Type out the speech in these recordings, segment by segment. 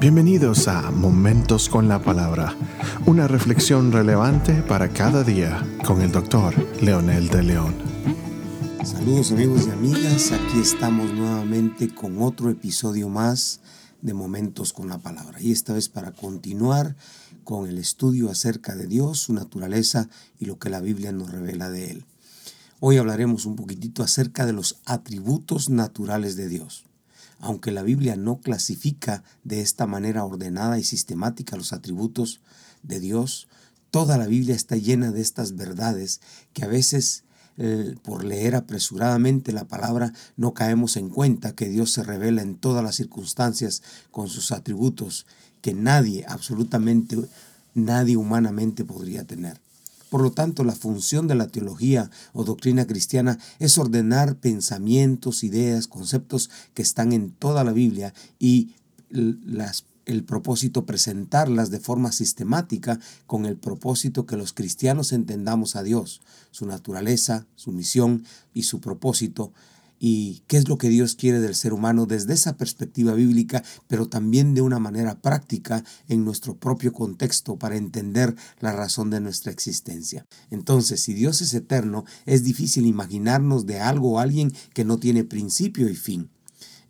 Bienvenidos a Momentos con la Palabra, una reflexión relevante para cada día con el doctor Leonel de León. Saludos amigos y amigas, aquí estamos nuevamente con otro episodio más de Momentos con la Palabra y esta vez para continuar con el estudio acerca de Dios, su naturaleza y lo que la Biblia nos revela de Él. Hoy hablaremos un poquitito acerca de los atributos naturales de Dios. Aunque la Biblia no clasifica de esta manera ordenada y sistemática los atributos de Dios, toda la Biblia está llena de estas verdades que a veces eh, por leer apresuradamente la palabra no caemos en cuenta que Dios se revela en todas las circunstancias con sus atributos que nadie, absolutamente nadie humanamente podría tener. Por lo tanto, la función de la teología o doctrina cristiana es ordenar pensamientos, ideas, conceptos que están en toda la Biblia y el propósito presentarlas de forma sistemática con el propósito que los cristianos entendamos a Dios, su naturaleza, su misión y su propósito y qué es lo que Dios quiere del ser humano desde esa perspectiva bíblica, pero también de una manera práctica en nuestro propio contexto para entender la razón de nuestra existencia. Entonces, si Dios es eterno, es difícil imaginarnos de algo o alguien que no tiene principio y fin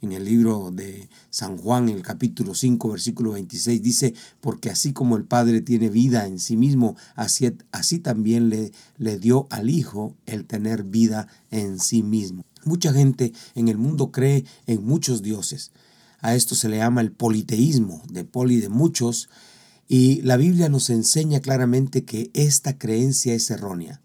en el libro de San Juan, el capítulo 5, versículo 26, dice, porque así como el Padre tiene vida en sí mismo, así, así también le, le dio al Hijo el tener vida en sí mismo. Mucha gente en el mundo cree en muchos dioses. A esto se le llama el politeísmo, de poli de muchos, y la Biblia nos enseña claramente que esta creencia es errónea.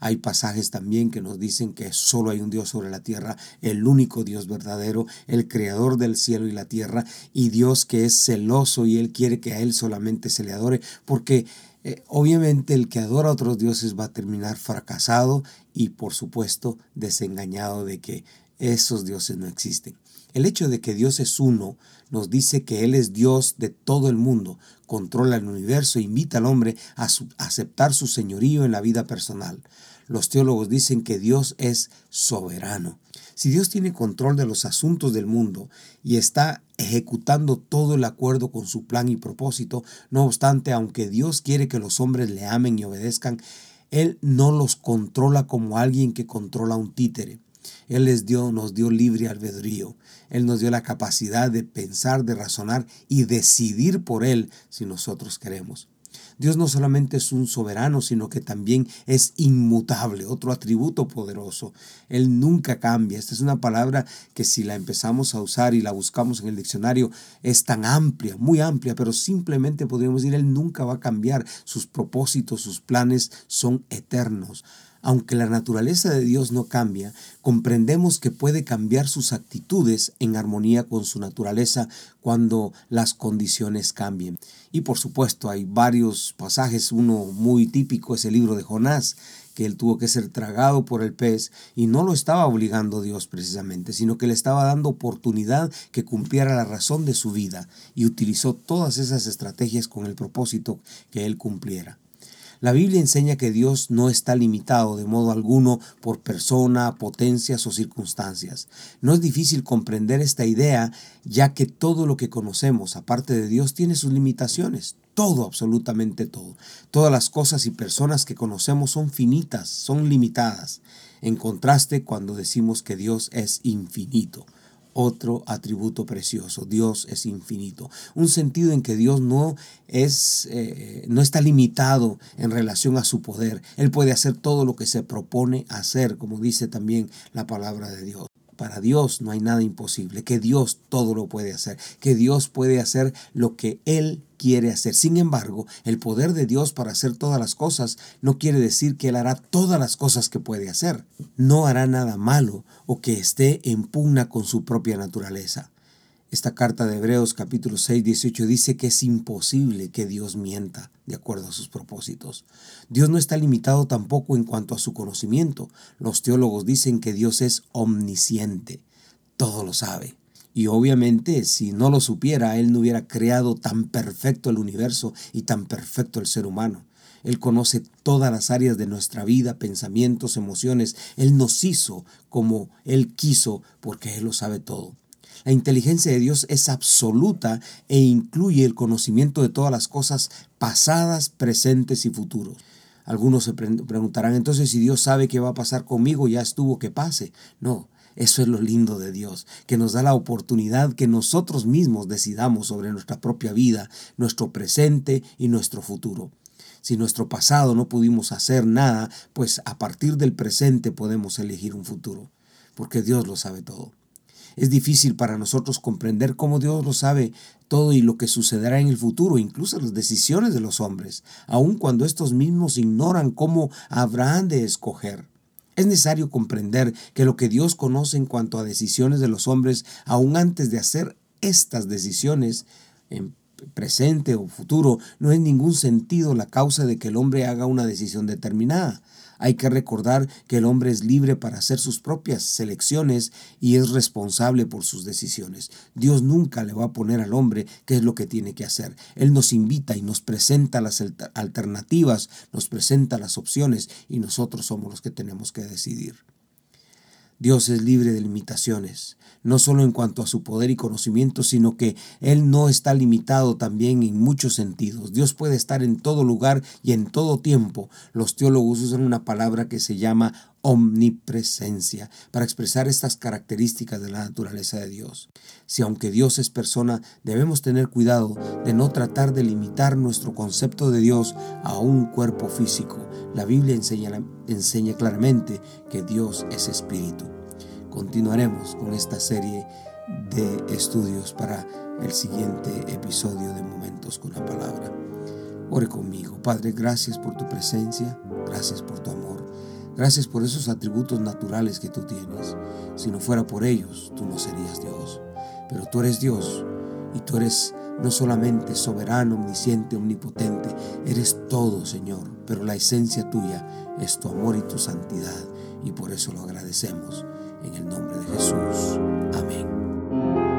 Hay pasajes también que nos dicen que solo hay un Dios sobre la tierra, el único Dios verdadero, el creador del cielo y la tierra, y Dios que es celoso y Él quiere que a Él solamente se le adore, porque eh, obviamente el que adora a otros dioses va a terminar fracasado y por supuesto desengañado de que esos dioses no existen. El hecho de que Dios es uno nos dice que Él es Dios de todo el mundo, controla el universo e invita al hombre a, aceptar su señorío en la vida personal. Los teólogos dicen que Dios es soberano. Si Dios tiene control de los asuntos del mundo y está ejecutando todo el acuerdo con su plan y propósito, no obstante, aunque Dios quiere que los hombres le amen y obedezcan, Él no los controla como alguien que controla un títere. Él les dio, nos dio libre albedrío. Él nos dio la capacidad de pensar, de razonar y decidir por Él si nosotros queremos. Dios no solamente es un soberano, sino que también es inmutable, otro atributo poderoso. Él nunca cambia. Esta es una palabra que si la empezamos a usar y la buscamos en el diccionario es tan amplia, muy amplia, pero simplemente podríamos decir, Él nunca va a cambiar. Sus propósitos, sus planes son eternos. Aunque la naturaleza de Dios no cambia, comprendemos que puede cambiar sus actitudes en armonía con su naturaleza cuando las condiciones cambien. Y por supuesto hay varios pasajes, uno muy típico es el libro de Jonás, que él tuvo que ser tragado por el pez y no lo estaba obligando Dios precisamente, sino que le estaba dando oportunidad que cumpliera la razón de su vida y utilizó todas esas estrategias con el propósito que él cumpliera. La Biblia enseña que Dios no está limitado de modo alguno por persona, potencias o circunstancias. No es difícil comprender esta idea, ya que todo lo que conocemos, aparte de Dios, tiene sus limitaciones. Todo, absolutamente todo. Todas las cosas y personas que conocemos son finitas, son limitadas. En contraste, cuando decimos que Dios es infinito otro atributo precioso. Dios es infinito. Un sentido en que Dios no es, eh, no está limitado en relación a su poder. Él puede hacer todo lo que se propone hacer, como dice también la palabra de Dios. Para Dios no hay nada imposible, que Dios todo lo puede hacer, que Dios puede hacer lo que Él quiere hacer. Sin embargo, el poder de Dios para hacer todas las cosas no quiere decir que Él hará todas las cosas que puede hacer. No hará nada malo o que esté en pugna con su propia naturaleza. Esta carta de Hebreos capítulo 6, 18 dice que es imposible que Dios mienta de acuerdo a sus propósitos. Dios no está limitado tampoco en cuanto a su conocimiento. Los teólogos dicen que Dios es omnisciente, todo lo sabe. Y obviamente si no lo supiera, Él no hubiera creado tan perfecto el universo y tan perfecto el ser humano. Él conoce todas las áreas de nuestra vida, pensamientos, emociones. Él nos hizo como Él quiso porque Él lo sabe todo. La inteligencia de Dios es absoluta e incluye el conocimiento de todas las cosas pasadas, presentes y futuros. Algunos se preguntarán entonces si Dios sabe qué va a pasar conmigo, ya estuvo que pase. No, eso es lo lindo de Dios, que nos da la oportunidad que nosotros mismos decidamos sobre nuestra propia vida, nuestro presente y nuestro futuro. Si nuestro pasado no pudimos hacer nada, pues a partir del presente podemos elegir un futuro, porque Dios lo sabe todo. Es difícil para nosotros comprender cómo Dios lo sabe todo y lo que sucederá en el futuro, incluso las decisiones de los hombres, aun cuando estos mismos ignoran cómo habrán de escoger. Es necesario comprender que lo que Dios conoce en cuanto a decisiones de los hombres, aun antes de hacer estas decisiones, en presente o futuro, no es ningún sentido la causa de que el hombre haga una decisión determinada. Hay que recordar que el hombre es libre para hacer sus propias selecciones y es responsable por sus decisiones. Dios nunca le va a poner al hombre qué es lo que tiene que hacer. Él nos invita y nos presenta las alternativas, nos presenta las opciones y nosotros somos los que tenemos que decidir. Dios es libre de limitaciones, no solo en cuanto a su poder y conocimiento, sino que Él no está limitado también en muchos sentidos. Dios puede estar en todo lugar y en todo tiempo. Los teólogos usan una palabra que se llama omnipresencia para expresar estas características de la naturaleza de Dios. Si aunque Dios es persona, debemos tener cuidado de no tratar de limitar nuestro concepto de Dios a un cuerpo físico. La Biblia enseña, enseña claramente que Dios es espíritu. Continuaremos con esta serie de estudios para el siguiente episodio de Momentos con la Palabra. Ore conmigo. Padre, gracias por tu presencia, gracias por tu amor. Gracias por esos atributos naturales que tú tienes. Si no fuera por ellos, tú no serías Dios. Pero tú eres Dios y tú eres no solamente soberano, omnisciente, omnipotente, eres todo, Señor, pero la esencia tuya es tu amor y tu santidad y por eso lo agradecemos en el nombre de Jesús. Amén.